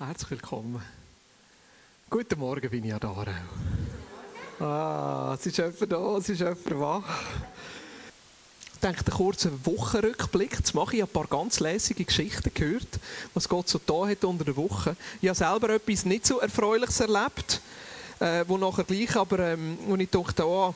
Herzlich willkommen. Guten Morgen bin ich an Aarau. Ah, es ist jemand da, es ist jemand wach. Ich denke, einen kurzen Wochenrückblick Jetzt mache. Ich habe ein paar ganz lässige Geschichten gehört, was Gott so da hat unter der Woche. Ich habe selber etwas nicht so Erfreuliches erlebt, äh, wo nachher gleich, aber ähm, wo ich dachte, oh,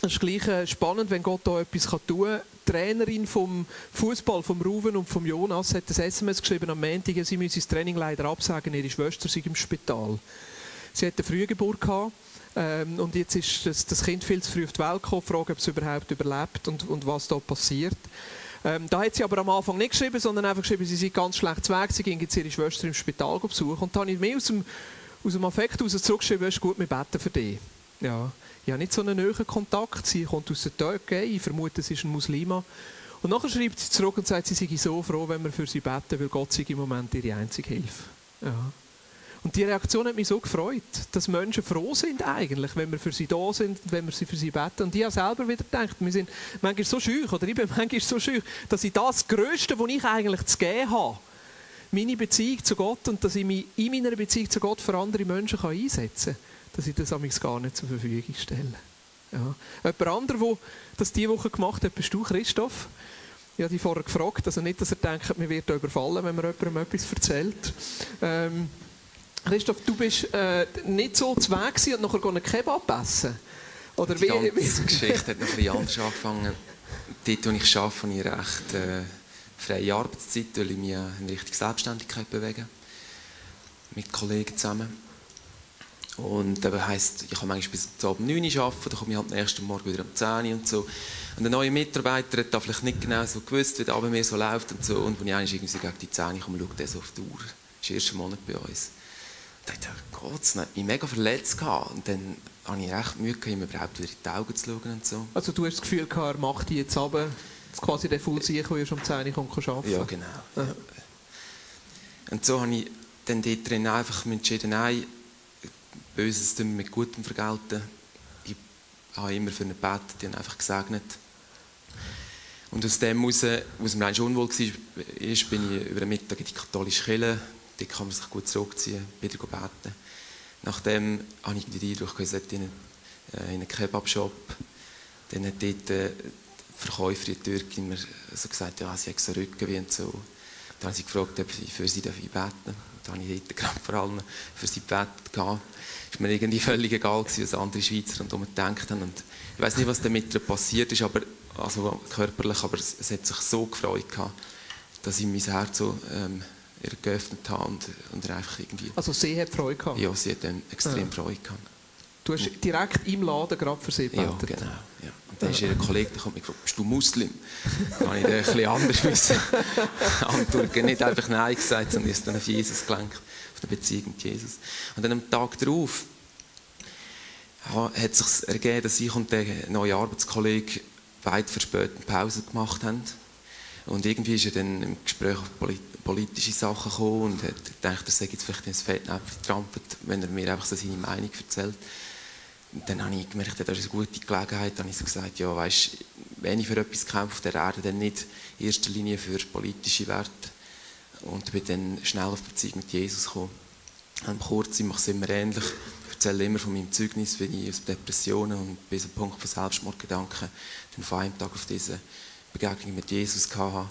es ist gleich äh, spannend, wenn Gott da etwas tun kann. Die Trainerin vom Fußball, vom Ruven und vom Jonas, hat ein SMS geschrieben am Montag, sie müsse das Training leider absagen, ihre Schwester sei im Spital. Sie hatte eine Frühgeburt gehabt, ähm, und jetzt ist das, das, Kind viel zu früh auf die Welt gekommen, die Frage, ob es überhaupt überlebt und, und was da passiert. Ähm, da hat sie aber am Anfang nicht geschrieben, sondern einfach geschrieben, sie sei ganz schlecht zu Weg, sie ging jetzt ihre Schwester im Spital besuchen. Und da habe ich mir aus dem, aus dem Affekt heraus zurückgeschrieben, es ist gut, wir beten für dich. Ja ich habe nicht so einen nahen Kontakt. Sie kommt aus der Türkei, ich vermute, sie ist ein Muslima. Und nachher schreibt sie zurück und sagt, sie sei so froh, wenn wir für sie beten, weil Gott sei im Moment ihre einzige Hilfe. Ja. Und die Reaktion hat mich so gefreut, dass Menschen froh sind eigentlich, wenn wir für sie da sind, wenn wir sie für sie beten. Und ich habe selber wieder gedacht, wir sind manchmal so schüch, oder ich bin manchmal so schüch, dass ich das Größte, was ich eigentlich zu geben habe, meine Beziehung zu Gott und dass ich mich in meiner Beziehung zu Gott für andere Menschen einsetzen kann dass ich das amigs gar nicht zur Verfügung stelle. Ja. Jemand anderer, der das diese Woche gemacht hat, bist du, Christoph. Ich habe dich vorher gefragt, also nicht, dass er denkt, mir wird überfallen, wenn man jemandem etwas erzählt. Ähm, Christoph, du bist äh, nicht so zu Weg und nachher einen Kebab essen. Oder Die wie, ganze wie? Geschichte hat noch ein bisschen anders angefangen. Dort, wo ich arbeite, habe ich recht äh, freie Arbeitszeit, weil ich mich in Richtung Selbstständigkeit bewege. Mit Kollegen zusammen. Und das heisst, ich kann manchmal bis zum Abend 9 Uhr arbeiten, dann komme ich halt am nächsten Morgen wieder um 10 Uhr und so. Und der neue Mitarbeiter hat da vielleicht nicht genau so gewusst, wie das bei mir so läuft und so. Und wenn ich eigentlich irgendwie gegen die 10 Uhr komme, schaue der so auf die Uhr. Das ist der erste Monat bei uns. Ich dachte, Gott, das hat mich mega verletzt gehabt. Und dann habe ich recht Mühe gehabt, ihm überhaupt wieder in die Augen zu schauen und so. Also du hast das Gefühl gehabt, er macht dich jetzt runter, dass quasi der Full Sieg, der erst um 10 Uhr kommt, arbeiten Ja, genau. Ja. Und so habe ich dann dort drin einfach entschieden, nein, Böses mit Gutem vergelten. Ich habe immer für ihn gebetet, die haben einfach gesegnet. Und aus dem heraus, was mir eigentlich unwohl war, ist, bin ich über den Mittag in die katholische Kirche. Dort kann man sich gut zurückziehen, wieder beten. Nachdem habe ich die Eindruck, ich sollte in einen, äh, in einen Kebab-Shop. Dann hat dort äh, die Verkäuferin, die Türkin, mir so gesagt, ja, sie hat so Rückenweh und so. Dann habe ich gefragt, ob ich für sie beten darf. Dann habe ich dort gerade vor allem für sie gebetet ist mir irgendwie völlig egal gewesen, was andere Schweizer und gedacht haben. Und ich weiß nicht, was damit passiert ist, aber, also körperlich, aber es, es, hat sich so gefreut gehabt, dass ich mein Herz so ähm, geöffnet habe und, und einfach irgendwie... Also sie hat Freude gehabt? Ja, sie hat dann extrem ja. Freude gehabt. Du hast direkt im Laden gerade für sie gebetet? Ja, genau. Ja. Und dann ist ihr Kollege, der hat mich gefragt, bist du Muslim? Dann habe ich dann ein bisschen anders müssen antworten. Nicht einfach Nein gesagt, sondern ist dann auf Jesus gelenkt auf der Beziehung mit Jesus. Und dann am Tag darauf hat es sich ergeben, dass ich und der neue Arbeitskollege weit verspätet Pause gemacht haben. Und irgendwie ist er dann im Gespräch auf politische Sachen gekommen und hat gedacht, er sei jetzt vielleicht ins Fettnäpfchen getrampelt, wenn er mir einfach so seine Meinung erzählt. Und dann habe ich gemerkt, das ist eine gute Gelegenheit. Dann habe ich gesagt, ja, weißt, wenn ich für etwas kämpfe auf der Erde, dann nicht in erster Linie für politische Werte, und bin dann schnell auf Beziehung mit Jesus gekommen. Und kurz, ich es immer ähnlich. Ich erzähle immer von meinem Zeugnis, wie ich aus Depressionen und bis zum Punkt von Selbstmordgedanken dann von einem Tag auf diese Begegnung mit Jesus hatte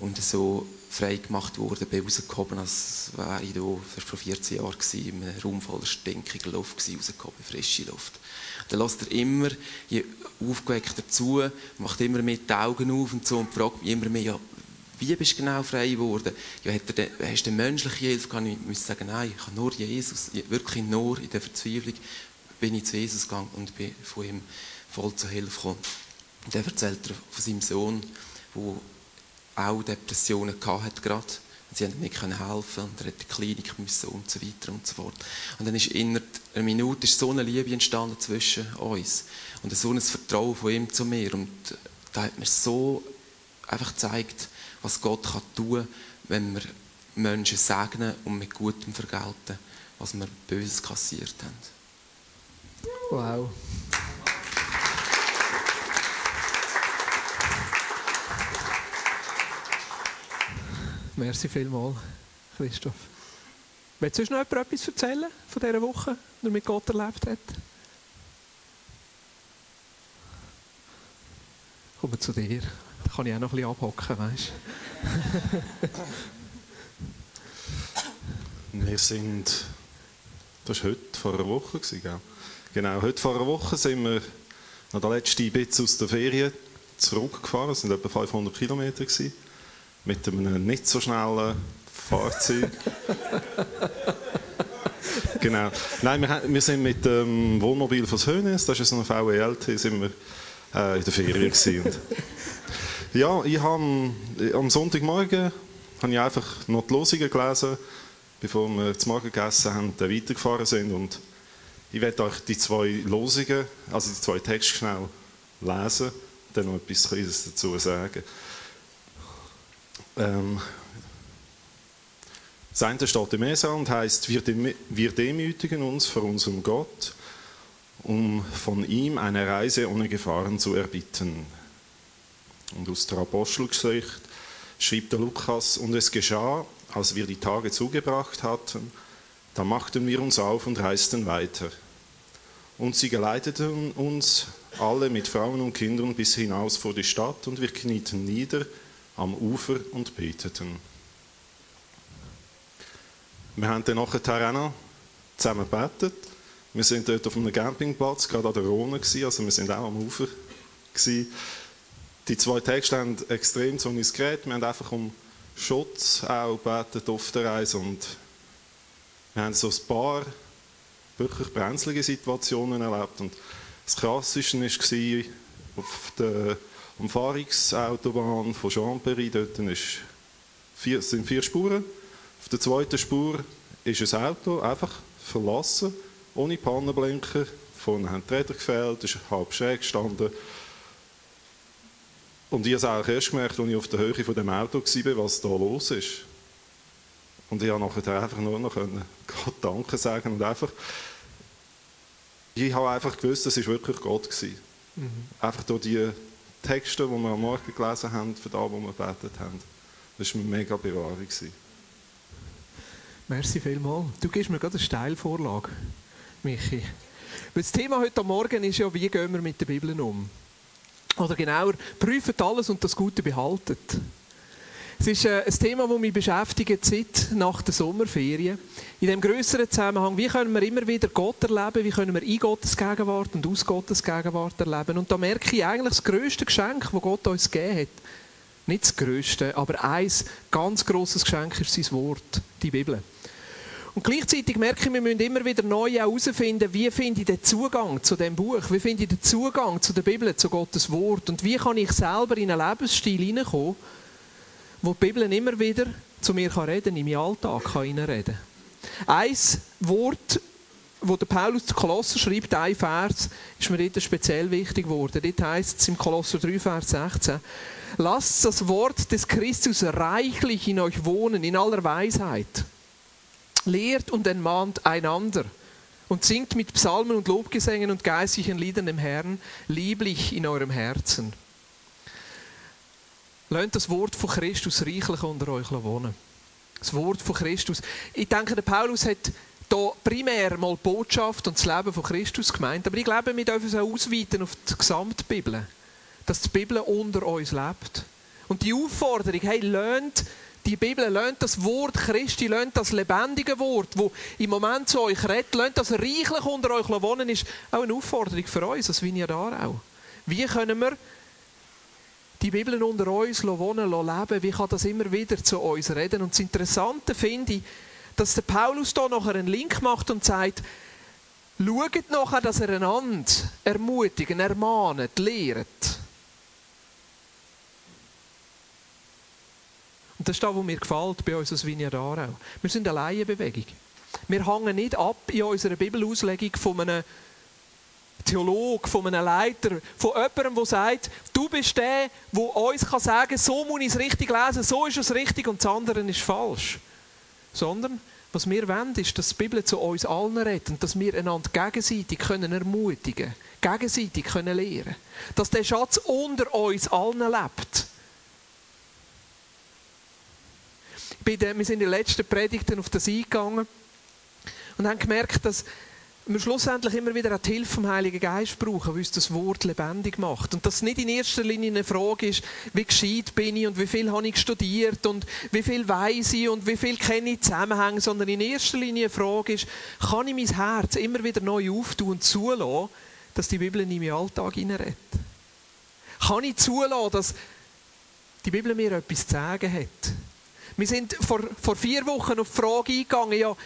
und so frei gemacht wurde, bin rausgekommen, als wäre ich da vor 14 Jahren gewesen, in einem Raum voller stinkiger Luft gewesen, rausgekommen, frische Luft. Dann lässt er immer, je aufgeweckter zu, macht immer mehr die Augen auf und so und fragt mich immer mehr, ja, wie bist du genau frei geworden? Ja, hast du menschliche Hilfe? Ich muss sagen, nein, ich habe nur Jesus, wirklich nur in der Verzweiflung bin ich zu Jesus gegangen und bin von ihm voll zur Hilfe gekommen. Und er erzählt er von seinem Sohn, der auch Depressionen hatte gerade. Und sie konnten nicht helfen und er hat die Klinik müssen und so weiter und so fort. Und dann ist in einer Minute so eine Liebe entstanden zwischen uns und so ein Vertrauen von ihm zu mir und da hat mir so einfach gezeigt, was Gott kann tun kann, wenn wir Menschen segnen und mit Gutem vergelten, was wir Böses kassiert haben. Wow. Merci vielmals, Christoph. Willst du noch etwas erzählen von dieser Woche, die er mit Gott erlebt hat? Kommen zu dir. Da kann ich auch noch ein bisschen abhocken, weißt Wir sind, das war heute vor einer Woche, gell? Genau, heute vor einer Woche sind wir noch der letzte Bits aus der Ferien zurückgefahren. Es waren etwa 500 Kilometer. Gewesen, mit einem nicht so schnellen Fahrzeug. genau. Nein, wir, wir, sind mit dem Wohnmobil von Hönes, das ist so ein VELT, sind wir äh, in der Ferien gewesen. ja, ich habe am Sonntagmorgen habe ich einfach noch die Losungen gelesen, bevor wir zum Morgen gegessen haben, dann weitergefahren sind und ich werde euch die zwei Losungen, also die zwei Texte schnell lesen, dann noch etwas Kleines dazu sagen. Ähm, eine steht im Esa und heißt: wir, wir demütigen uns vor unserem Gott, um von ihm eine Reise ohne Gefahren zu erbitten. Und aus der Apostelgeschichte schrieb der Lukas: Und es geschah, als wir die Tage zugebracht hatten, da machten wir uns auf und reisten weiter. Und sie geleiteten uns alle mit Frauen und Kindern bis hinaus vor die Stadt und wir knieten nieder am Ufer und beteten. Wir haben dann nachher auch noch zusammen gebetet. Wir sind dort auf einem Campingplatz, gerade an der Rhone, also wir sind auch am Ufer. Gewesen. Die zwei Texte haben extrem zu uns geredet. Wir haben einfach um Schutz auch gebetet auf der Reise und wir haben so ein paar wirklich brenzlige Situationen erlebt. Und das Krasseste war auf der Umfahrungsautobahn von Champery, dort vier, sind vier Spuren. Auf der zweiten Spur ist ein Auto einfach verlassen, ohne Pannenblinker. Vorne haben die Räder gefehlt, ist halb schräg gestanden. Und ich habe es auch erst gemerkt, als ich auf der Höhe von dem Auto war, was da los ist. Und ich konnte nachher einfach nur noch Gott Danke sagen und einfach, ich habe einfach gewusst, das war wirklich Gott. Mhm. Einfach durch die Texte, die wir am Morgen gelesen haben, für das, wo wir gebetet haben. Das war eine mega Bewahrung. Merci vielmals. Du gibst mir gerade eine Steilvorlage, Michi. das Thema heute Morgen ist ja, wie gehen wir mit der Bibel um? Oder genauer, prüft alles und das Gute behaltet. Es ist äh, ein Thema, das mich beschäftigt seit nach der Sommerferien. In dem größeren Zusammenhang, wie können wir immer wieder Gott erleben, wie können wir in Gottes Gegenwart und aus Gottes Gegenwart erleben. Und da merke ich eigentlich das größte Geschenk, das Gott uns gegeben hat. Nicht das größte, aber ein ganz großes Geschenk ist sein Wort, die Bibel. Und gleichzeitig merke ich, wir müssen immer wieder neu herausfinden, wie finde ich den Zugang zu dem Buch, wie finde ich den Zugang zu der Bibel, zu Gottes Wort und wie kann ich selber in einen Lebensstil hineinkommen, wo die Bibel immer wieder zu mir reden kann, in meinen Alltag kann reinreden Ein Wort, wo der Paulus zu Kolosser schreibt, ein Vers, ist mir dort speziell wichtig geworden. Dort heißt es im Kolosser 3, Vers 16, Lasst das Wort des Christus reichlich in euch wohnen, in aller Weisheit. Lehrt und entmahnt einander und singt mit Psalmen und Lobgesängen und geistlichen Liedern dem Herrn lieblich in eurem Herzen Lasst das Wort von Christus reichlich unter euch wohnen. Das Wort von Christus. Ich denke, der Paulus hat hier primär mal die Botschaft und das Leben von Christus gemeint. Aber ich glaube, wir dürfen es auch ausweiten auf die gesamte Bibel. Dass die Bibel unter uns lebt. Und die Aufforderung, hey, lernt die Bibel, lernt das Wort Christi, lernt das lebendige Wort, wo im Moment zu euch redet, lernt das reichlich unter euch wohnen, ist auch eine Aufforderung für uns, als da auch. Wie können wir die Bibel unter uns wohnen, leben, wie kann das immer wieder zu uns reden? Und das Interessante finde ich, dass der Paulus da nachher einen Link macht und sagt, schaut nachher, dass er einander ermutigt, ermahnt, lehrt. Und das ist das, was mir gefällt bei uns als Vineyard Aarau. Wir sind eine Laienbewegung. Wir hängen nicht ab in unserer Bibelauslegung von einem Theologe, von einem Leiter, von jemandem, der sagt, du bist der, der uns sagen kann, so muss ich es richtig lesen, so ist es richtig und das andere ist falsch. Sondern, was wir wollen, ist, dass die Bibel zu uns allen redet und dass wir einander gegenseitig können ermutigen können, gegenseitig können lehren Dass der Schatz unter uns allen lebt. wir sind in den letzten Predigten auf das eingegangen. Und haben gemerkt, dass wir schlussendlich immer wieder auch die Hilfe vom Heiligen Geist brauchen, weil uns das Wort lebendig macht. Und dass es nicht in erster Linie eine Frage ist, wie gescheit bin ich und wie viel habe ich studiert und wie viel weiß ich und wie viel kenne ich Zusammenhänge, sondern in erster Linie eine Frage ist, kann ich mein Herz immer wieder neu auftun und zulassen, dass die Bibel in meinen Alltag hineinredet? Kann ich zulassen, dass die Bibel mir etwas zu sagen hat? Wir sind vor, vor vier Wochen auf die Frage eingegangen, ja,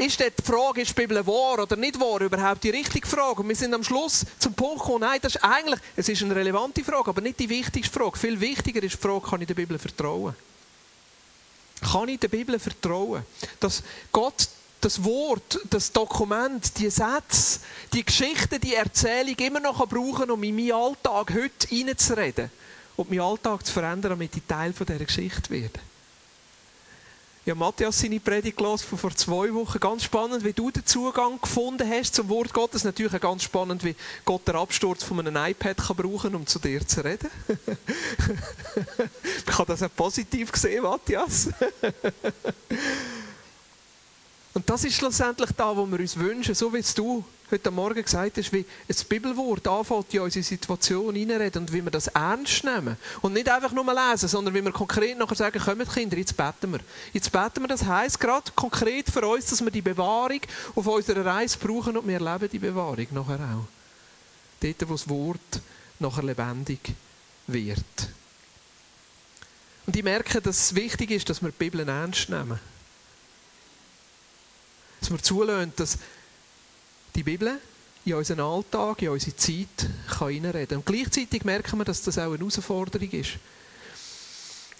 ist die Frage, ist die Bibel wahr oder nicht wahr, überhaupt die richtige Frage? Und wir sind am Schluss zum Punkt gekommen, nein, das ist eigentlich, es ist eine relevante Frage, aber nicht die wichtigste Frage. Viel wichtiger ist die Frage, kann ich der Bibel vertrauen? Kann ich der Bibel vertrauen? Dass Gott das Wort, das Dokument, die Sätze, die Geschichte, die Erzählung immer noch brauchen, um in meinen Alltag heute hineinzureden und meinen Alltag zu verändern, damit ich Teil dieser Geschichte werde. Ja, Matthias seine Predigt gelesen von vor zwei Wochen. Ganz spannend, wie du den Zugang gefunden hast zum Wort Gottes. Natürlich auch ganz spannend, wie Gott den Absturz von einem iPad kann brauchen um zu dir zu reden. ich habe das auch positiv gesehen, Matthias. Und das ist schlussendlich da, wo wir uns wünschen, so wie du heute Morgen gesagt hast, wie ein Bibelwort anfängt in unsere Situation hineinreden und wie wir das ernst nehmen. Und nicht einfach nur lesen, sondern wie wir konkret nachher sagen, kommen Kinder, jetzt beten wir. Jetzt beten wir, das heisst gerade konkret für uns, dass wir die Bewahrung auf unserer Reise brauchen und wir erleben die Bewahrung nachher auch. Dort, wo das Wort nachher lebendig wird. Und ich merke, dass es wichtig ist, dass wir die Bibel ernst nehmen dass wir zulassen, dass die Bibel in unseren Alltag, in unsere Zeit hineinreden kann. Und gleichzeitig merken wir, dass das auch eine Herausforderung ist.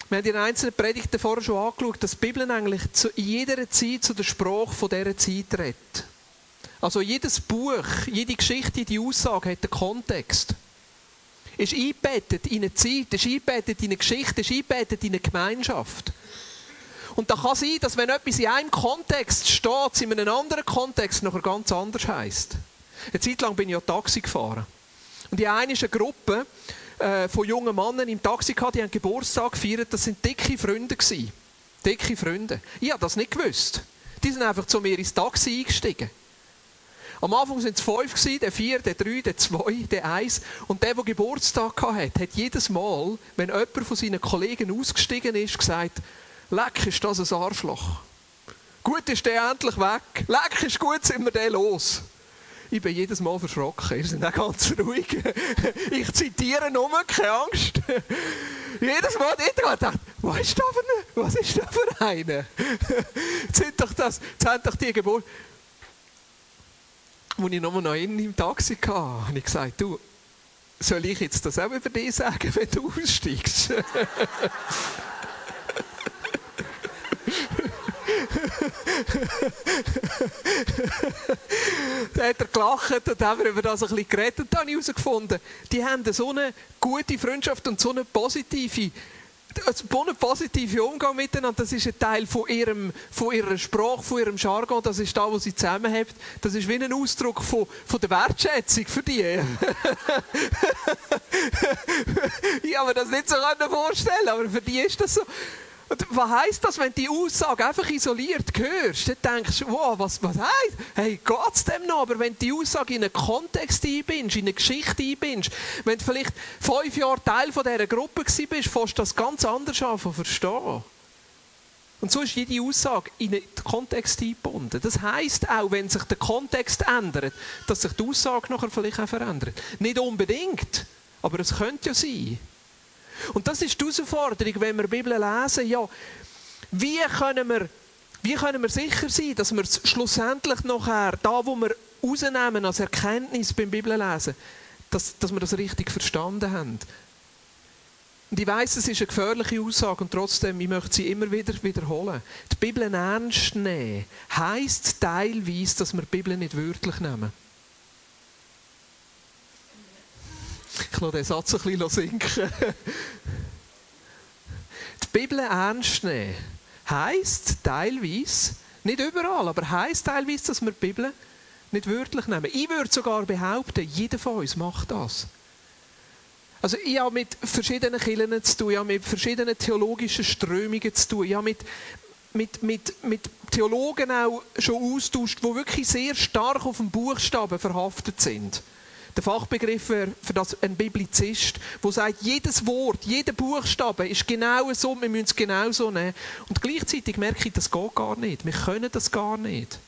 Wir haben in einzelnen Predigten vorher schon angeschaut, dass die Bibel eigentlich zu jeder Zeit zu der Sprache von dieser Zeit redet. Also jedes Buch, jede Geschichte, jede Aussage hat einen Kontext. Ist eingebettet in eine Zeit, ist eingebettet in eine Geschichte, ist eingebettet in eine Gemeinschaft. Und da kann sein, dass wenn etwas in einem Kontext steht, es in einem anderen Kontext noch ganz anders heisst. Eine Zeit lang bin ich ja Taxi gefahren. Und die eine ist eine Gruppe äh, von jungen Männern im Taxi gehabt, die haben Geburtstag gefeiert. Das sind dicke Freunde gewesen. Dicke Freunde. Ich habe das nicht gewusst. Die sind einfach zu mir ins Taxi eingestiegen. Am Anfang waren es fünf, der vier, der drei, der zwei, der eins. Und der, der Geburtstag hatte, hat jedes Mal, wenn jemand von seinen Kollegen ausgestiegen ist, gesagt, Leck ist das ein Arschloch. Gut ist der endlich weg. Leck ist gut, sind wir den los. Ich bin jedes Mal verschrocken. Ihr seid auch ganz ruhig. Ich zitiere nur, keine Angst. Jedes Mal dort gedacht, was ist da für eine? Was ist da für eine? Jetzt sind doch das, jetzt haben doch die Geburt. Als ich nochmal noch innen im Taxi hatte, habe ich gesagt, du, soll ich jetzt das auch über dich sagen, wenn du aussteigst? dann hat er gelacht und haben wir über das ein bisschen geredet. Und dann habe ich herausgefunden, die haben so eine gute Freundschaft und so eine positive so einen positiven Umgang miteinander, das ist ein Teil von, ihrem, von ihrer Sprache, von ihrem Jargon, das ist da, was sie zusammenhabt. Das ist wie ein Ausdruck von, von der Wertschätzung für die. ich habe mir das nicht so vorstellen aber für die ist das so. Was heisst das, wenn du die Aussage einfach isoliert hörst? Dann denkst du, wow, was, was heisst? Hey, geht's dem noch? Aber wenn du die Aussage in einen Kontext einbindest, in eine Geschichte einbindest, wenn du vielleicht fünf Jahre Teil von dieser Gruppe bist, fängst du das ganz anders an zu verstehen. Und so ist jede Aussage in einen Kontext eingebunden. Das heisst auch, wenn sich der Kontext ändert, dass sich die Aussage nachher vielleicht auch verändert. Nicht unbedingt, aber es könnte ja sein. Und das ist die Herausforderung, wenn wir die Bibel lesen. Ja, wie können wir, wie können wir sicher sein, dass wir schlussendlich nachher, da wo wir rausnehmen als Erkenntnis beim Bibellesen, dass, dass wir das richtig verstanden haben. Und ich weiss, es ist eine gefährliche Aussage und trotzdem, ich möchte sie immer wieder wiederholen. Die Bibel ernst nehmen heisst teilweise, dass wir die Bibel nicht wörtlich nehmen. Ich lasse den Satz ein bisschen sinken. Die Bibel ernst nehmen heisst teilweise, nicht überall, aber heisst teilweise, dass wir die Bibel nicht wörtlich nehmen. Ich würde sogar behaupten, jeder von uns macht das. Also ich habe mit verschiedenen Kirchen zu tun, ich habe mit verschiedenen theologischen Strömungen zu tun, ich habe mit mit, mit, mit Theologen auch schon austauscht, die wirklich sehr stark auf dem Buchstaben verhaftet sind. Der Fachbegriff für das ein Biblizist, der sagt, jedes Wort, jeder Buchstabe ist genau so, wir müssen es genau so nehmen. Und gleichzeitig merke ich, das geht gar nicht. Wir können das gar nicht.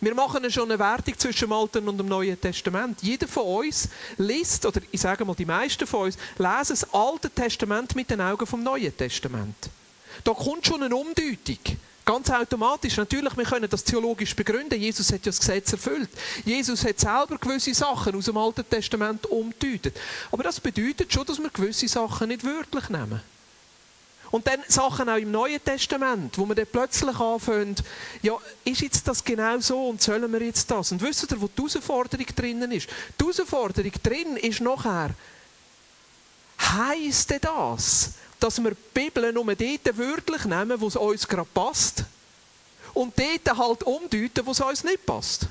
Wir machen schon eine Wertung zwischen dem Alten und dem Neuen Testament. Jeder von uns liest, oder ich sage mal, die meisten von uns lesen das Alte Testament mit den Augen vom Neuen Testament. Da kommt schon eine Umdeutung. Ganz automatisch. Natürlich, wir können das theologisch begründen. Jesus hat ja das Gesetz erfüllt. Jesus hat selber gewisse Sachen aus dem Alten Testament umdeutet. Aber das bedeutet schon, dass wir gewisse Sachen nicht wörtlich nehmen. Und dann Sachen auch im Neuen Testament, wo man dann plötzlich anfängt, ja, ist jetzt das genau so und sollen wir jetzt das? Und wisst ihr, wo die Herausforderung drinnen ist? Die Herausforderung drin ist nachher, heisst das, dass wir die Bibel nur dort wörtlich nehmen, wo es uns gerade passt? Und dort halt umdeuten, wo es uns nicht passt?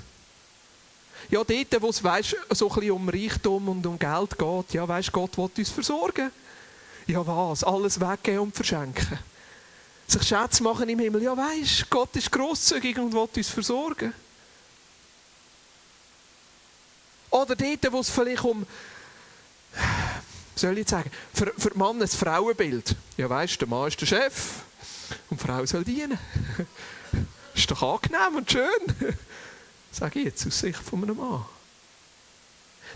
Ja, dort, wo es weißt, so ein bisschen um Reichtum und um Geld geht, ja, weißt Gott will uns versorgen. Ja was? Alles weggeben und verschenken. Sich Schätze machen im Himmel. Ja weisst, Gott ist grosszügig und will uns versorgen. Oder dort, wo es vielleicht um, soll ich sagen, für, für den Mann ein Frauenbild. Ja weisst, der Mann ist der Chef und die Frau soll dienen. ist doch angenehm und schön. Sage ich jetzt aus Sicht von einem Mann.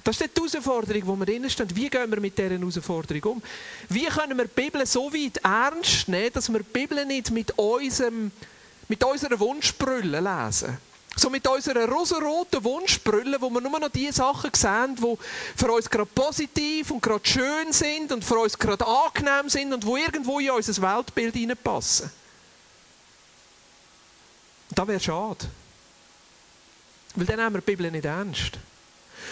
Das ist die Herausforderung, wo wir drinstehen. Wie gehen wir mit dieser Herausforderung um? Wie können wir die Bibel so weit ernst nehmen, dass wir die Bibel nicht mit, unserem, mit unserer Wunschbrille lesen? So mit unserer rosaroten Wunschbrille, wo wir nur noch die Sachen sehen, die für uns gerade positiv und gerade schön sind und für uns gerade angenehm sind und wo irgendwo in unser Weltbild hineinpassen. Das wäre schade. Weil dann haben wir die Bibel nicht ernst.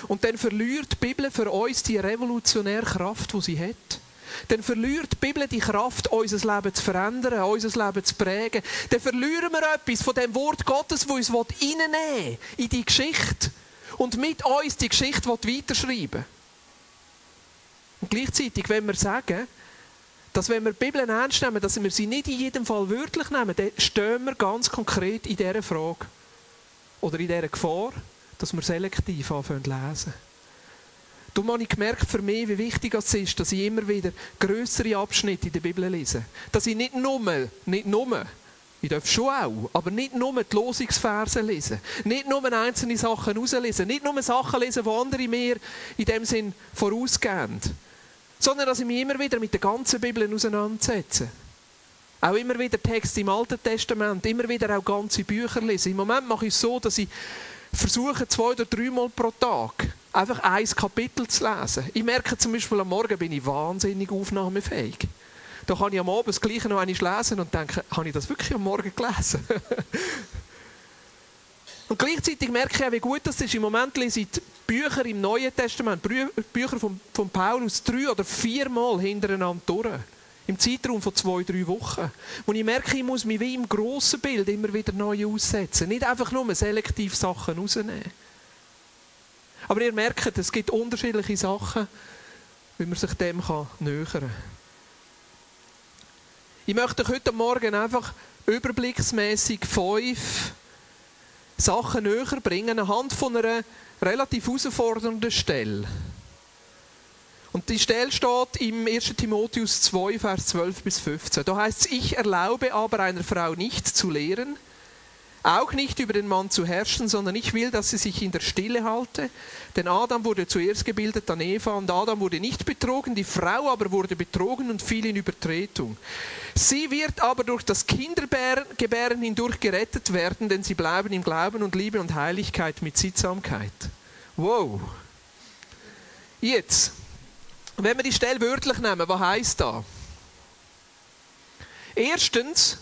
Und dann verliert die Bibel für uns die revolutionäre Kraft, die sie hat. Dann verliert die Bibel die Kraft, unser Leben zu verändern, unser Leben zu prägen. Dann verlieren wir etwas von dem Wort Gottes, das uns reinnehmen in die Geschichte. Und mit uns die Geschichte weiterschreiben Und gleichzeitig, wenn wir sagen, dass wenn wir die Bibel ernst nehmen, dass wir sie nicht in jedem Fall wörtlich nehmen, dann stehen wir ganz konkret in dieser Frage. Oder in dieser Gefahr, dass wir selektiv anfangen zu lesen. Darum habe ich gemerkt für mich, wie wichtig es ist, dass ich immer wieder größere Abschnitte in der Bibel lese. Dass ich nicht nur, nicht nur, ich darf schon auch, aber nicht nur die Losungsverse lesen. Nicht nur einzelne Sachen rauslesen. Nicht nur Sachen lesen, die andere mir in dem Sinn vorausgehen. Sondern dass ich mich immer wieder mit der ganzen Bibel auseinandersetze. Auch immer wieder Texte im Alten Testament, immer wieder auch ganze Bücher lesen. Im Moment mache ich es so, dass ich versuche zwei oder dreimal pro Tag einfach ein Kapitel zu lesen. Ich merke zum Beispiel, am Morgen bin ich wahnsinnig aufnahmefähig. Da kann ich am Abend das Gleiche noch einmal lesen und denke, habe ich das wirklich am Morgen gelesen? und gleichzeitig merke ich auch, wie gut das ist. Im Moment lese ich Bücher im Neuen Testament, Bücher von, von Paulus, drei oder viermal hintereinander durch im Zeitraum von zwei, drei Wochen. Wo ich merke, ich muss mich wie im grossen Bild immer wieder neu aussetzen. Nicht einfach nur selektiv Sachen rausnehmen. Aber ihr merkt, es gibt unterschiedliche Sachen, wie man sich dem nähern kann. Ich möchte euch heute Morgen einfach überblicksmäßig fünf Sachen näher bringen, anhand von einer relativ herausfordernden Stelle. Und die Stelle steht im 1. Timotheus 2, Vers 12 bis 15. Da heißt es, ich erlaube aber einer Frau nicht zu lehren, auch nicht über den Mann zu herrschen, sondern ich will, dass sie sich in der Stille halte. Denn Adam wurde zuerst gebildet, dann Eva, und Adam wurde nicht betrogen, die Frau aber wurde betrogen und fiel in Übertretung. Sie wird aber durch das Kindergebären hindurch gerettet werden, denn sie bleiben im Glauben und Liebe und Heiligkeit mit Sittsamkeit. Wow. Jetzt, wenn wir die Stelle wörtlich nehmen, was heißt da? Erstens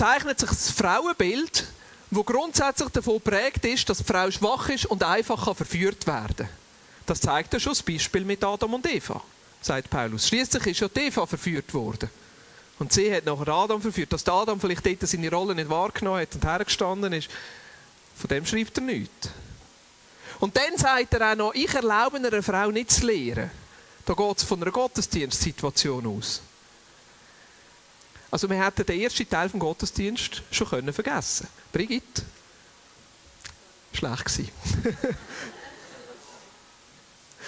zeichnet sich das Frauenbild, wo grundsätzlich davon prägt ist, dass die Frau schwach ist und einfach kann verführt werden. Das zeigt ja schon das Beispiel mit Adam und Eva, sagt Paulus. Schließlich ist ja Eva verführt worden. Und sie hat nachher Adam verführt. Dass Adam vielleicht dort seine Rolle nicht wahrgenommen hat und hergestanden ist, von dem schreibt er nichts. Und dann sagt er auch noch, ich erlaube einer Frau nicht zu lehren. Da geht es von einer Gottesdienstsituation aus. Also wir hätten den ersten Teil vom Gottesdienst schon können vergessen Brigitte? Schlecht gewesen.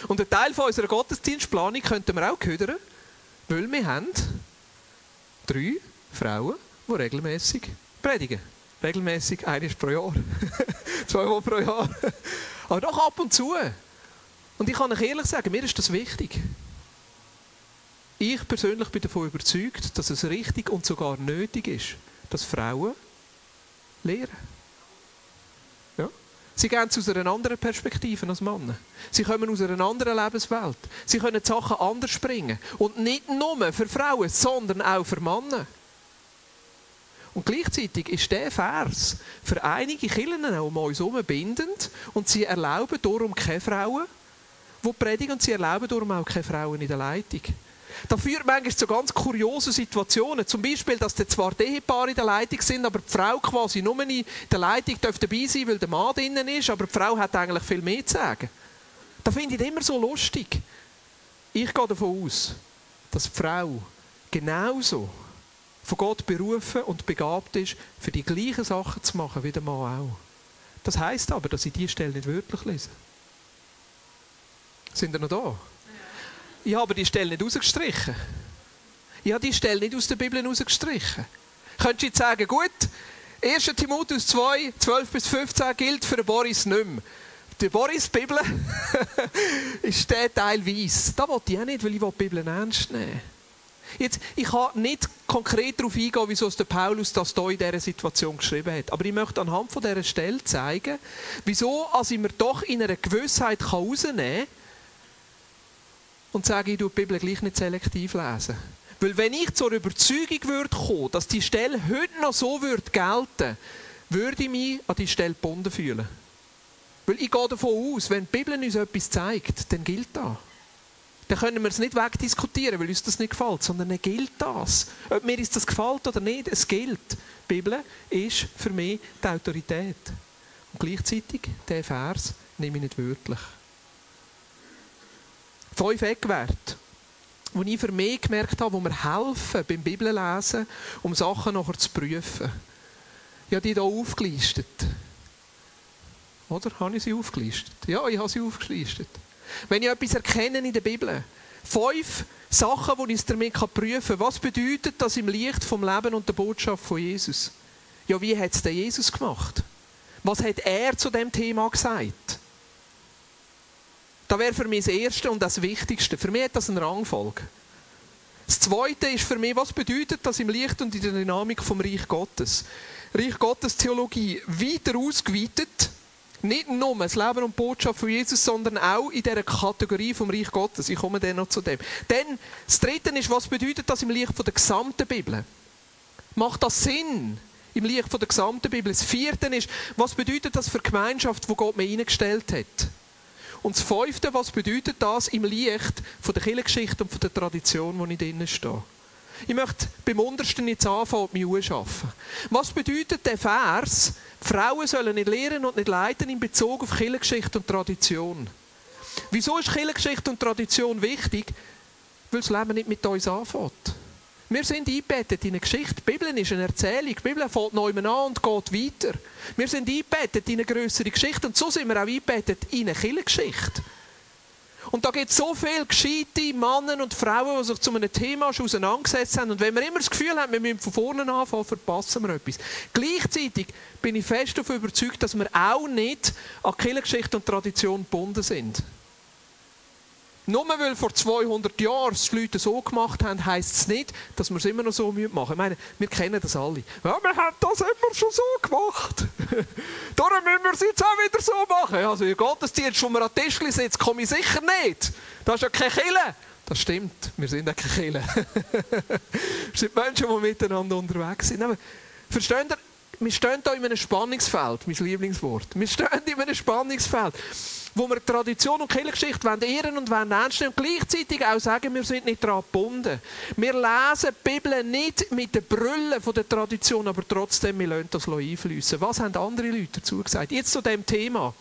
Und einen Teil von unserer Gottesdienstplanung könnten wir auch hören, weil wir haben drei Frauen, die regelmäßig predigen. Regelmäßig, eines pro Jahr. Zweimal pro Jahr. Aber doch ab und zu. Und ich kann euch ehrlich sagen, mir ist das wichtig. Ich persönlich bin davon überzeugt, dass es richtig und sogar nötig ist, dass Frauen lehren. Ja? Sie gehen aus einer anderen Perspektive als Männer. Sie kommen aus einer anderen Lebenswelt. Sie können die Sachen anders bringen. Und nicht nur für Frauen, sondern auch für Männer. Und gleichzeitig ist der Vers für einige Kirchen um uns herum bindend und sie erlauben darum keine Frauen, die predigen und sie erlauben darum auch keine Frauen in der Leitung. Das führt manchmal zu ganz kuriosen Situationen. Zum Beispiel, dass zwar die Ehepaare in der Leitung sind, aber die Frau quasi nur in der Leitung dabei sein weil der Mann drinnen ist, aber die Frau hat eigentlich viel mehr zu sagen. Das finde ich immer so lustig. Ich gehe davon aus, dass die Frau genauso von Gott berufen und begabt ist, für die gleichen Sachen zu machen wie der Mann auch. Das heißt aber, dass ich diese Stelle nicht wörtlich lese. Sind ihr noch da? Ich habe die Stelle nicht rausgestrichen. Ich habe die Stelle nicht aus der Bibel rausgestrichen. Könntest du jetzt sagen, gut, 1. Timotheus 2, 12 bis 15 gilt für Boris nicht mehr. Die Boris-Bibel ist der Teil weiss. Da wollte ich auch nicht, weil ich die Bibel ernst nehmen Jetzt, ich kann nicht konkret darauf eingehen, wieso der Paulus das hier in dieser Situation geschrieben hat. Aber ich möchte anhand von dieser Stelle zeigen, wieso also ich mir doch in einer Gewissheit herausnehmen kann und sagen, ich tue die Bibel gleich nicht selektiv lesen. Weil wenn ich zur Überzeugung würde kommen, dass die Stelle heute noch so würde gelten, würde ich mich an die Stelle gebunden fühlen. Weil ich gehe davon aus, wenn die Bibel uns etwas zeigt, dann gilt das dann können wir es nicht wegdiskutieren, weil uns das nicht gefällt, sondern dann gilt das. Ob mir das gefällt oder nicht, es gilt. Die Bibel ist für mich die Autorität. Und gleichzeitig, der Vers nehme ich nicht wörtlich. Fünf Eckwerte, die ich für mich gemerkt habe, wo mir helfen beim Bibellesen, um Sachen nachher zu prüfen. Ich habe die hier aufgelistet. Oder? Habe ich sie aufgelistet? Ja, ich habe sie aufgelistet. Wenn ich etwas erkenne in der Bibel, fünf Sachen, die ich damit prüfen kann, was bedeutet das im Licht vom Leben und der Botschaft von Jesus? Ja, wie hat es denn Jesus gemacht? Was hat er zu dem Thema gesagt? Das wäre für mich das Erste und das Wichtigste. Für mich hat das eine Rangfolge. Das Zweite ist für mich, was bedeutet das im Licht und in der Dynamik vom Reich Gottes? Reich Gottes Theologie weiter ausgeweitet nicht nur das Leben und Botschaft von Jesus, sondern auch in dieser Kategorie vom Reich Gottes. Ich komme dann noch zu dem. Dann, das Dritte ist, was bedeutet das im Licht von der gesamten Bibel? Macht das Sinn? Im Licht von der gesamten Bibel. Das vierte ist, was bedeutet das für die Gemeinschaft, die Gott mir eingestellt hat? Und das fünfte, was bedeutet das im Licht von der Kirchengeschichte und von der Tradition, wo ich drinnen stehe? Ich möchte beim Untersten jetzt anfangen und mich anschaffen. Was bedeutet der Vers? Frauen sollen nicht lehren und nicht leiten in Bezug auf Kirchengeschichte und Tradition. Wieso ist Kirchengeschichte und Tradition wichtig? Weil das Leben nicht mit uns anfängt. Wir sind eingebettet in eine Geschichte. Die Bibel ist eine Erzählung. Die Bibel fängt neu an und geht weiter. Wir sind eingebettet in eine größere Geschichte und so sind wir auch eingebettet in eine Kirchengeschichte. Und da gibt es so viele gescheite Männer und Frauen, die sich zu einem Thema schon auseinandergesetzt haben. Und wenn wir immer das Gefühl haben, wir müssen von vorne anfangen, verpassen wir etwas. Gleichzeitig bin ich fest davon überzeugt, dass wir auch nicht an Kirchengeschichte und Tradition gebunden sind. Nur weil vor 200 Jahren die Leute so gemacht haben, heisst es nicht, dass wir es immer noch so machen müssen. Ich meine, wir kennen das alle. Ja, wir haben das immer schon so gemacht. Darum müssen wir es jetzt auch wieder so machen. Also, in Gottesdienst, wo wir an den Tisch sitzen, komme ich sicher nicht. Das ist ja keine Kille. Das stimmt, wir sind ja keine Kille. wir sind Menschen, die miteinander unterwegs sind. Aber, versteht ihr, wir stehen hier in einem Spannungsfeld, mein Lieblingswort. Wir stehen in einem Spannungsfeld wo wir Tradition und Kirchengeschichte ehren und ernst nehmen und gleichzeitig auch sagen, wir sind nicht daran gebunden. Wir lesen die Bibel nicht mit den Brüllen der Tradition, aber trotzdem, wir lassen das einfließen. Was haben andere Leute dazu gesagt? Jetzt zu dem Thema.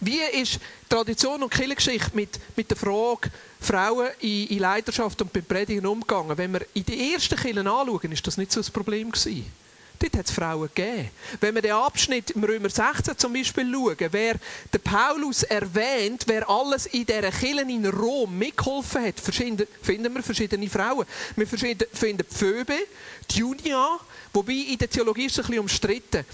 Wie ist Tradition und Kirchengeschichte mit, mit der Frage Frauen in, in Leiterschaft und beim Predigen umgegangen? Wenn wir in die ersten Kirchen anschauen, ist das nicht so ein Problem gewesen. Dort hat es Frauen gegeben. Wenn wir den Abschnitt im Römer 16 zum Beispiel schauen, wer der Paulus erwähnt, wer alles in dieser Kirche in Rom mitgeholfen hat, finden wir verschiedene Frauen. Wir finden Phoebe, die Junia, wobei in der Theologie ist es ein bisschen umstritten.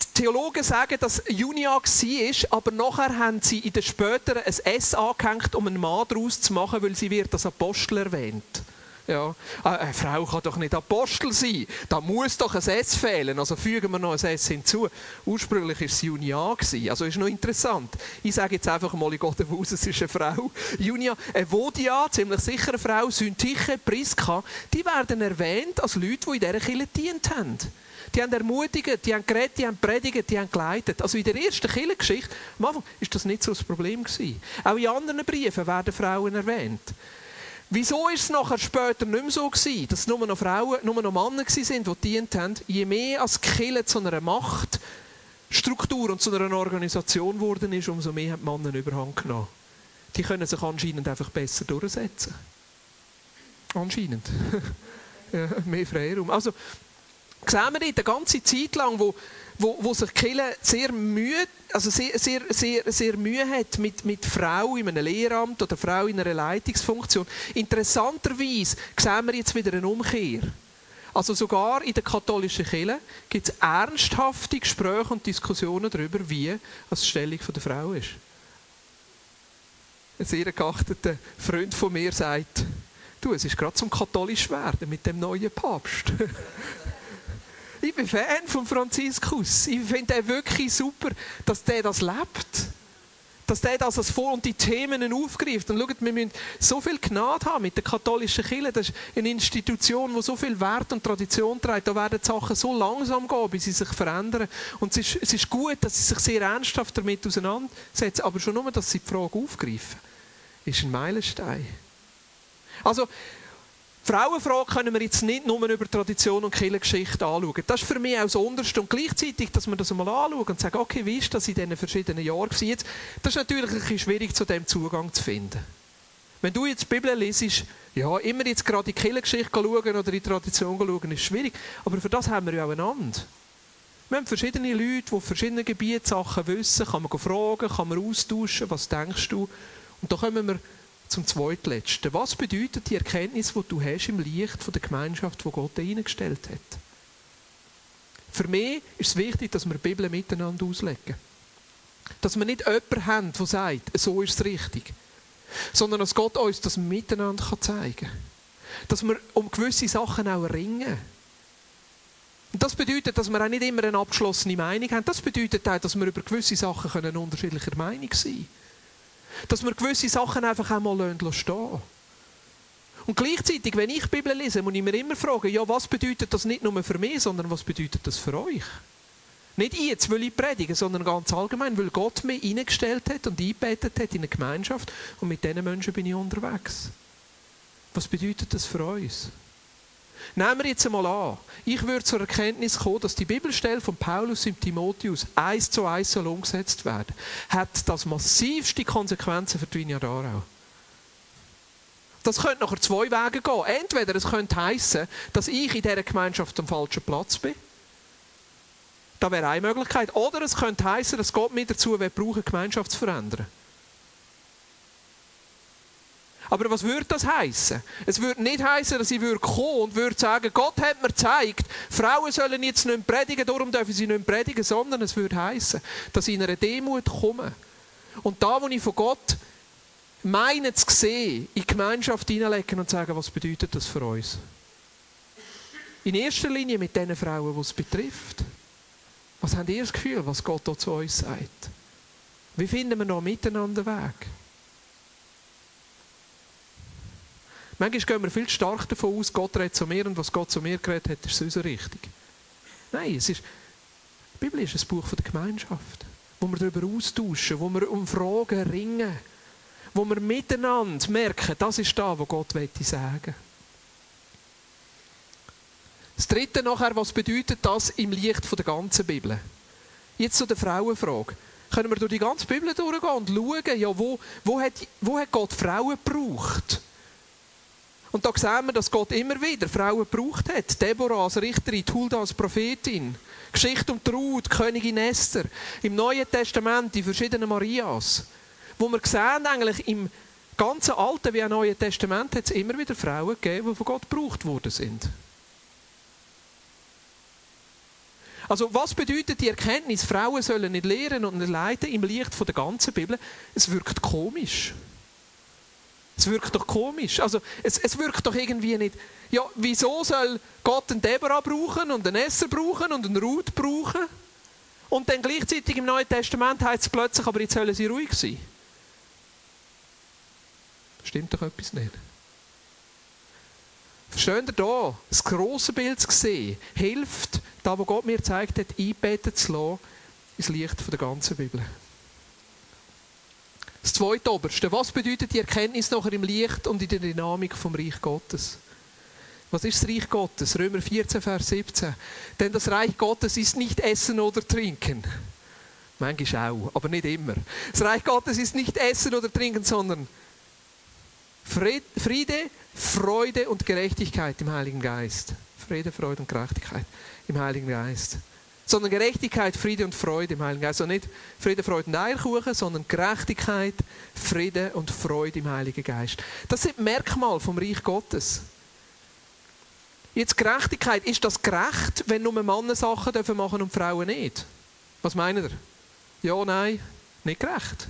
Die Theologen sagen, dass Junia war, aber nachher haben sie in den späteren ein S angehängt, um einen Mann daraus zu machen, weil sie wird als Apostel erwähnt. Ja. Ah, eine Frau kann doch nicht Apostel sein. Da muss doch ein S fehlen. Also fügen wir noch ein S hinzu. Ursprünglich war es Junia. Also ist noch interessant. Ich sage jetzt einfach mal, ich gehe davon aus, es ist eine Frau. Junia, Evodia, ziemlich sicher eine Frau, Syntyche, Priska, die werden erwähnt als Leute, die in dieser Kirche gedient haben. Die haben ermutigt, die haben geredet, die haben predigt, die haben geleitet. Also in der ersten Kirchengeschichte, am Anfang, ist das nicht so ein Problem gewesen. Auch in anderen Briefen werden Frauen erwähnt. Wieso ist es nachher später nicht mehr so gewesen, dass nur noch Frauen, nur noch Männer sind, die dient haben? Je mehr als Kille zu einer Machtstruktur und zu einer Organisation geworden ist, umso mehr haben Männer Überhang genommen. Die können sich anscheinend einfach besser durchsetzen. Anscheinend. ja, mehr Freiraum. Also, sehen wir die ganze Zeit lang, wo wo, wo sich Kille sehr mühe, also sehr, sehr, sehr, sehr Mühe hat mit, mit Frau in einem Lehramt oder Frau in einer Leitungsfunktion. Interessanterweise sehen wir jetzt wieder eine Umkehr. Also sogar in der katholischen Kirche gibt es ernsthafte Gespräche und Diskussionen darüber, wie die Stellung der Frau ist. Ein sehr geachteter Freund von mir sagt, du, es ist gerade zum katholisch werden mit dem neuen Papst. Ich bin Fan von Franziskus. Ich finde er wirklich super, dass der das lebt. Dass der das als Vor- und die Themen aufgreift. Und schaut, wir müssen so viel Gnade haben mit der katholischen Kirche. Das ist eine Institution, die so viel Wert und Tradition trägt. Da werden die Sachen so langsam gehen, bis sie sich verändern. Und es ist, es ist gut, dass sie sich sehr ernsthaft damit auseinandersetzen. Aber schon nur, dass sie die Frage aufgreifen, ist ein Meilenstein. Also, Frauenfrage können wir jetzt nicht nur über Tradition und Kirchengeschichte anschauen. Das ist für mich auch das Unterste. Und gleichzeitig, dass wir das einmal anschauen und sagen, okay, wie ist das in diesen verschiedenen Jahren gewesen? Das ist natürlich ein bisschen schwierig, zu dem Zugang zu finden. Wenn du jetzt die Bibel lesest, ja, immer jetzt gerade in die Kirchengeschichte schauen oder in die Tradition schauen, ist schwierig. Aber für das haben wir ja auch einander. Wir haben verschiedene Leute, die auf verschiedenen Gebieten Sachen wissen. Kann man fragen, kann man austauschen, was denkst du? Und da kommen wir zum zweitletzten. Was bedeutet die Erkenntnis, die du hast im Licht von der Gemeinschaft, wo Gott eingestellt hat? Für mich ist es wichtig, dass wir die Bibel miteinander auslegen. Dass wir nicht jemanden haben, der sagt, so ist es richtig. Sondern dass Gott uns das miteinander zeigen kann. Dass wir um gewisse Sachen auch ringen. Und das bedeutet, dass wir auch nicht immer eine abgeschlossene Meinung haben. Das bedeutet auch, dass wir über gewisse Sachen unterschiedlicher Meinung sein können. Dass wir gewisse Sachen einfach einmal stehen Und gleichzeitig, wenn ich die Bibel lese, muss ich mir immer fragen, ja, was bedeutet das nicht nur für mich, sondern was bedeutet das für euch? Nicht ich jetzt will ich predigen, sondern ganz allgemein, weil Gott mich eingestellt hat und eingebettet hat in eine Gemeinschaft und mit diesen Menschen bin ich unterwegs. Was bedeutet das für uns? Nehmen wir jetzt einmal an, ich würde zur Erkenntnis kommen, dass die Bibelstelle von Paulus im Timotheus eins zu eins umgesetzt werden, hat das massivste Konsequenzen für die Vineyard Aarau. Das könnte nachher zwei Wege gehen. Entweder es könnte heißen, dass ich in dieser Gemeinschaft am falschen Platz bin. Das wäre eine Möglichkeit. Oder es könnte heißen, dass Gott mir dazu braucht, Gemeinschaft zu verändern. Aber was würde das heißen? Es würde nicht heißen, dass ich würde kommen und würde sagen, Gott hat mir gezeigt, Frauen sollen jetzt nicht predigen, darum dürfen sie nicht predigen, sondern es würde heißen, dass ich in eine Demut komme. Und da, wo ich von Gott meine zu sehen, in die Gemeinschaft hineinlegen und sagen, was bedeutet das für uns? In erster Linie mit den Frauen, die es betrifft. Was habt ihr das Gefühl, was Gott da zu uns sagt? Wie finden wir noch miteinander Weg? Manchmal gehen wir viel stark davon aus, Gott redet zu mir und was Gott zu mir geredet hat, ist sowieso richtig. Nein, es ist, die Bibel ist ein Buch der Gemeinschaft, wo wir darüber austauschen, wo wir um Fragen ringen, wo wir miteinander merken, das ist da, wo Gott möchte sagen. Das dritte nachher, was bedeutet das im Licht der ganzen Bibel? Jetzt zu der Frauenfrage. können wir durch die ganze Bibel durchgehen und schauen, ja, wo, wo, hat, wo hat Gott Frauen gebraucht? Und da sehen wir, dass Gott immer wieder Frauen gebraucht hat. Deborah als Richterin, Hulda als Prophetin, Geschichte um Ruth, Königin Esther. Im Neuen Testament die verschiedenen Marias. Wo wir sehen, eigentlich im ganzen Alten wie auch Neuen Testament hat es immer wieder Frauen gegeben, die von Gott gebraucht worden sind. Also was bedeutet die Erkenntnis, Frauen sollen nicht lehren und nicht leiden im Licht der ganzen Bibel? Es wirkt komisch. Es wirkt doch komisch. Also es, es wirkt doch irgendwie nicht. Ja, wieso soll Gott einen Deborah brauchen und einen Esser brauchen und einen Ruth brauchen? Und dann gleichzeitig im Neuen Testament heißt es plötzlich, aber jetzt sollen sie ruhig sein. Stimmt doch etwas nicht. Ihr da? Das grosse Bild zu sehen, hilft, da wo Gott mir zeigt hat, einbettet zu lassen, ins Licht der ganzen Bibel. Das zweite Oberste. Was bedeutet die Erkenntnis nachher im Licht und in der Dynamik vom Reich Gottes? Was ist das Reich Gottes? Römer 14, Vers 17. Denn das Reich Gottes ist nicht Essen oder Trinken. Manchmal auch, aber nicht immer. Das Reich Gottes ist nicht Essen oder Trinken, sondern Friede, Freude und Gerechtigkeit im Heiligen Geist. Friede, Freude und Gerechtigkeit im Heiligen Geist. Sondern Gerechtigkeit, Friede und Freude im Heiligen Geist. Also nicht Friede, Freude und Eierkuchen, sondern Gerechtigkeit, Friede und Freude im Heiligen Geist. Das sind Merkmale vom Reich Gottes. Jetzt Gerechtigkeit, ist das gerecht, wenn nur Männer Sachen dürfen machen und Frauen nicht? Was meint ihr? Ja, nein, nicht gerecht.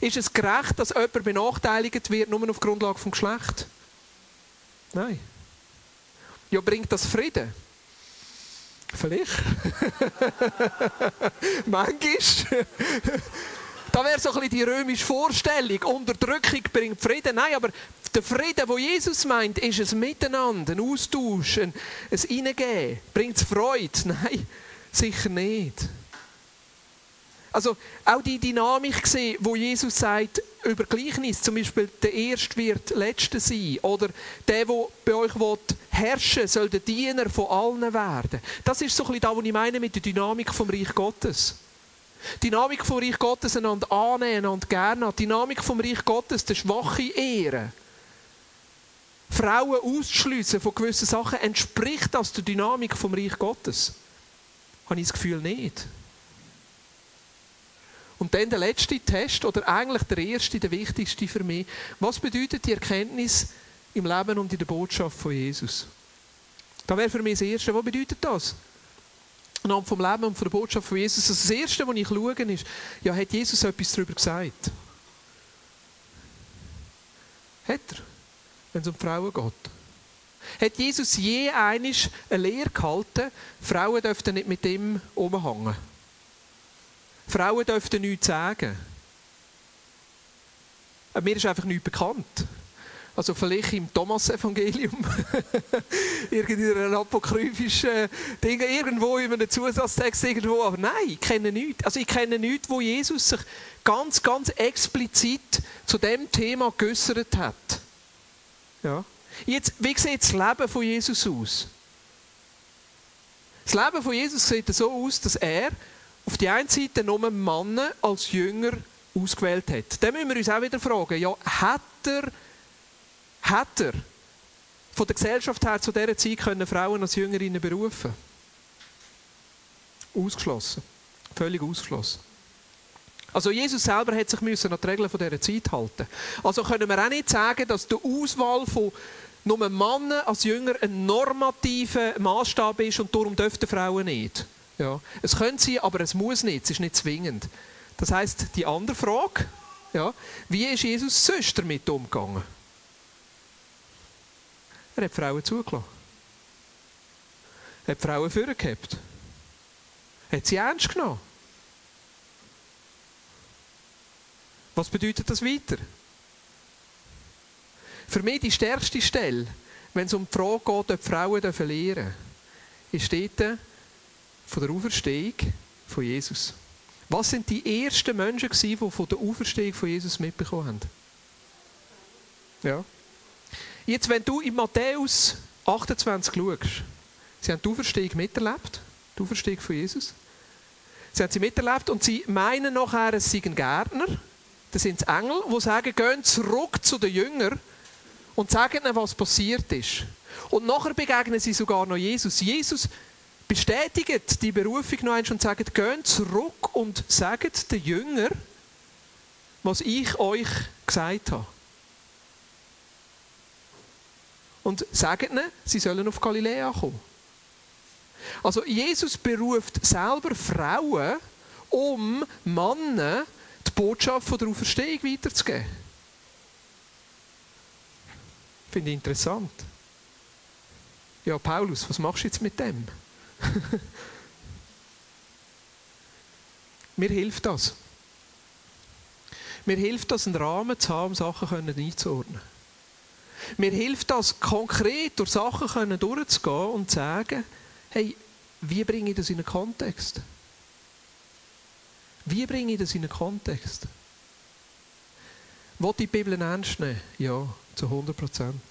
Ist es gerecht, dass jemand benachteiligt wird, nur auf Grundlage vom Geschlecht? Nein. Ja, bringt das Frieden? Vielleicht. Manchmal. da wäre so ein bisschen die römische Vorstellung. Unterdrückung bringt Frieden. Nein, aber der Frieden, wo Jesus meint, ist ein Miteinander, ein Austausch, ein, ein Reingehen. Bringt es Freude? Nein, sicher nicht. Also auch die Dynamik gesehen, wo Jesus sagt über Gleichnis, zum Beispiel der Erste wird Letzte sein oder der, der bei euch will, herrschen soll der Diener von allen werden. Das ist so ein bisschen das, was ich meine mit der Dynamik vom Reich Gottes. Dynamik vom Reich Gottes einander annehmen, und gerne. Dynamik vom Reich Gottes, der schwache Ehre. Frauen auszuschliessen von gewissen Sachen, entspricht das der Dynamik vom Reich Gottes? Habe ich das Gefühl nicht. Und dann der letzte Test, oder eigentlich der erste, der wichtigste für mich. Was bedeutet die Erkenntnis im Leben und in der Botschaft von Jesus? Da wäre für mich das Erste, was bedeutet das? Anhand vom Leben und von der Botschaft von Jesus. Also das Erste, was ich schaue, ist, ja, hat Jesus etwas darüber gesagt? Hat er, wenn es um Frauen geht? Hat Jesus je einig eine Lehre gehalten, Frauen dürften nicht mit ihm umhängen? Frauen dürften nichts sagen. Äh, mir ist einfach nichts bekannt. Also vielleicht im Thomas-Evangelium, irgendeiner apokryphischen Ding, irgendwo in einem Zusatztext irgendwo, aber nein, ich kenne nichts. Also ich kenne nichts, wo Jesus sich ganz, ganz explizit zu dem Thema geäußert hat. Ja. Jetzt, wie sieht das Leben von Jesus aus? Das Leben von Jesus sieht so aus, dass er auf die einen Seite nur Männer als Jünger ausgewählt hat. Dann müssen wir uns auch wieder fragen, ja, hat er, hat er von der Gesellschaft her zu dieser Zeit können Frauen als Jüngerinnen berufen? Ausgeschlossen. Völlig ausgeschlossen. Also Jesus selber hat sich müssen an die Regeln von dieser Zeit halten. Also können wir auch nicht sagen, dass die Auswahl von nur Männern als Jünger ein normativer Maßstab ist und darum dürften Frauen nicht. Ja. Es könnte sein, aber es muss nicht, es ist nicht zwingend. Das heißt, die andere Frage, ja, wie ist Jesus sonst damit umgegangen? Er hat Frauen zugelassen. Er hat Frauen vorgehabt. Er hat sie ernst genommen. Was bedeutet das weiter? Für mich die stärkste Stelle, wenn es um die Frage geht, ob Frauen lehren dürfen, ist dort, von der Auferstehung von Jesus. Was sind die ersten Menschen, die von der Auferstehung von Jesus mitbekommen haben? Ja. Jetzt, wenn du in Matthäus 28 schaust, sie haben die Auferstehung miterlebt, die Auferstehung von Jesus. Sie haben sie miterlebt und sie meinen nachher, es seien Gärtner. Das sind Engel, die sagen, gehen zurück zu den Jüngern und sagen ihnen, was passiert ist. Und nachher begegnen sie sogar noch Jesus. Jesus bestätigt die Berufung noch einmal und sagt, geht zurück und sagt den Jüngern, was ich euch gesagt habe. Und sagt ihnen, sie sollen auf Galiläa kommen. Also Jesus beruft selber Frauen, um Männer die Botschaft von der Auferstehung weiterzugeben. Finde ich interessant. Ja, Paulus, was machst du jetzt mit dem? Mir hilft das. Mir hilft das, einen Rahmen zu haben, um Sachen einzuordnen. Mir hilft das, konkret durch Sachen durchzugehen und zu sagen, hey, wie bringe ich das in einen Kontext? Wie bringe ich das in einen Kontext? Wollt die Bibel ernst nehmen? Ja, zu 100 Prozent.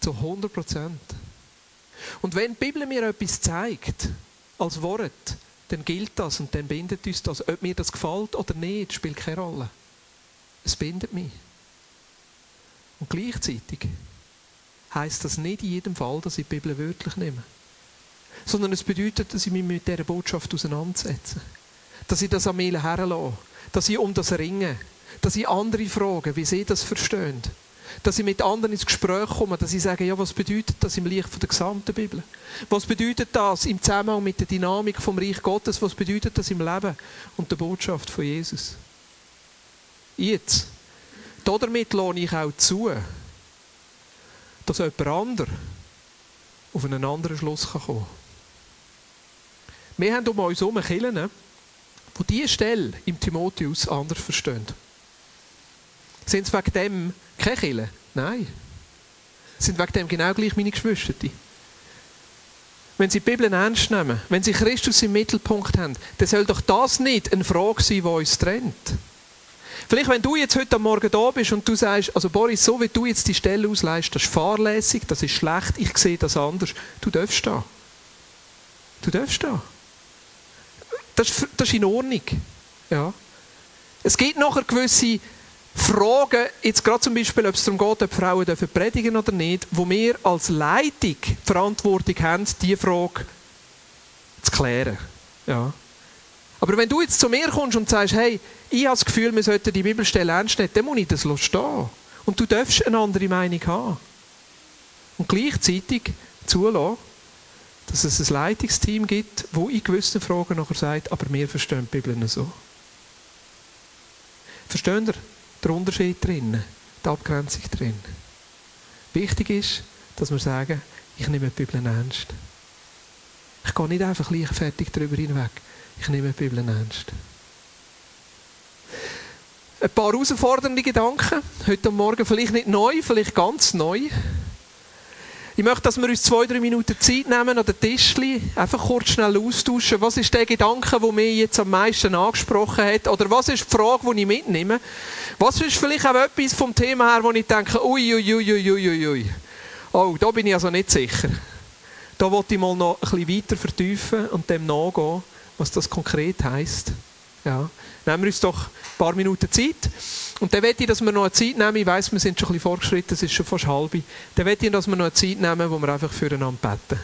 Zu 100 Prozent. Und wenn die Bibel mir etwas zeigt, als Wort, dann gilt das und dann bindet uns das. Ob mir das gefällt oder nicht, spielt keine Rolle. Es bindet mich. Und gleichzeitig heißt das nicht in jedem Fall, dass ich die Bibel wörtlich nehme. Sondern es bedeutet, dass ich mich mit dieser Botschaft auseinandersetze. Dass ich das an mir herlasse. Dass ich um das ringe. Dass ich andere frage, wie sie das verstehen dass ich mit anderen ins Gespräch komme, dass ich sage, ja, was bedeutet das im Licht der gesamten Bibel? Was bedeutet das im Zusammenhang mit der Dynamik vom Reich Gottes? Was bedeutet das im Leben und der Botschaft von Jesus? Jetzt, damit lohne ich auch zu, dass jemand anderes auf einen anderen Schluss kommen kann. Wir haben um uns herum Kirchen, die diese Stelle im Timotheus anders verstehen. Sind es wegen dem keine Kirche? Nein. Sind wegen dem genau gleich meine Geschwister. Wenn sie die Bibel ernst nehmen, wenn sie Christus im Mittelpunkt haben, dann soll doch das nicht eine Frage sein, die uns trennt. Vielleicht, wenn du jetzt heute Morgen da bist und du sagst, also Boris, so wie du jetzt die Stelle ausleist, das ist fahrlässig, das ist schlecht, ich sehe das anders. Du darfst da. Du darfst da. Das, das ist in Ordnung. Ja. Es gibt nachher gewisse Fragen, jetzt gerade zum Beispiel, ob es darum geht, ob Frauen dürfen predigen oder nicht, wo wir als Leitung die Verantwortung haben, diese Frage zu klären. Ja. Aber wenn du jetzt zu mir kommst und sagst, hey, ich habe das Gefühl, wir sollten die Bibelstelle ernst nehmen, dann muss ich das stehen. Und du darfst eine andere Meinung haben. Und gleichzeitig zulassen, dass es ein Leitungsteam gibt, wo in gewissen Fragen nachher sagt, aber wir verstehen die Bibel nicht so. Versteht ihr? Der Unterschied drin, die Abgrenzung drin. Wichtig ist, dass wir sagen, ich nehme die Bibel ernst. Ich gehe nicht einfach leichtfertig darüber hinweg. Ich nehme die Bibel ernst. Ein paar herausfordernde Gedanken. Heute Morgen vielleicht nicht neu, vielleicht ganz neu. Ich möchte, dass wir uns zwei, drei Minuten Zeit nehmen an den Tischli, einfach kurz schnell austauschen. Was ist der Gedanke, der mich jetzt am meisten angesprochen hat? Oder was ist die Frage, die ich mitnehme? Was ist vielleicht auch etwas vom Thema her, wo ich denke, ui, ui, ui, ui, ui, ui. Oh, da bin ich also nicht sicher. Da wollte ich mal noch ein bisschen weiter vertiefen und dem nachgehen, was das konkret heisst. Ja. Nehmen wir uns doch ein paar Minuten Zeit. Und dann möchte ich, dass wir noch eine Zeit nehmen. Ich weiss, wir sind schon ein bisschen fortgeschritten, es ist schon fast halb. Dann möchte ich, dass wir noch eine Zeit nehmen, wo wir einfach füreinander beten.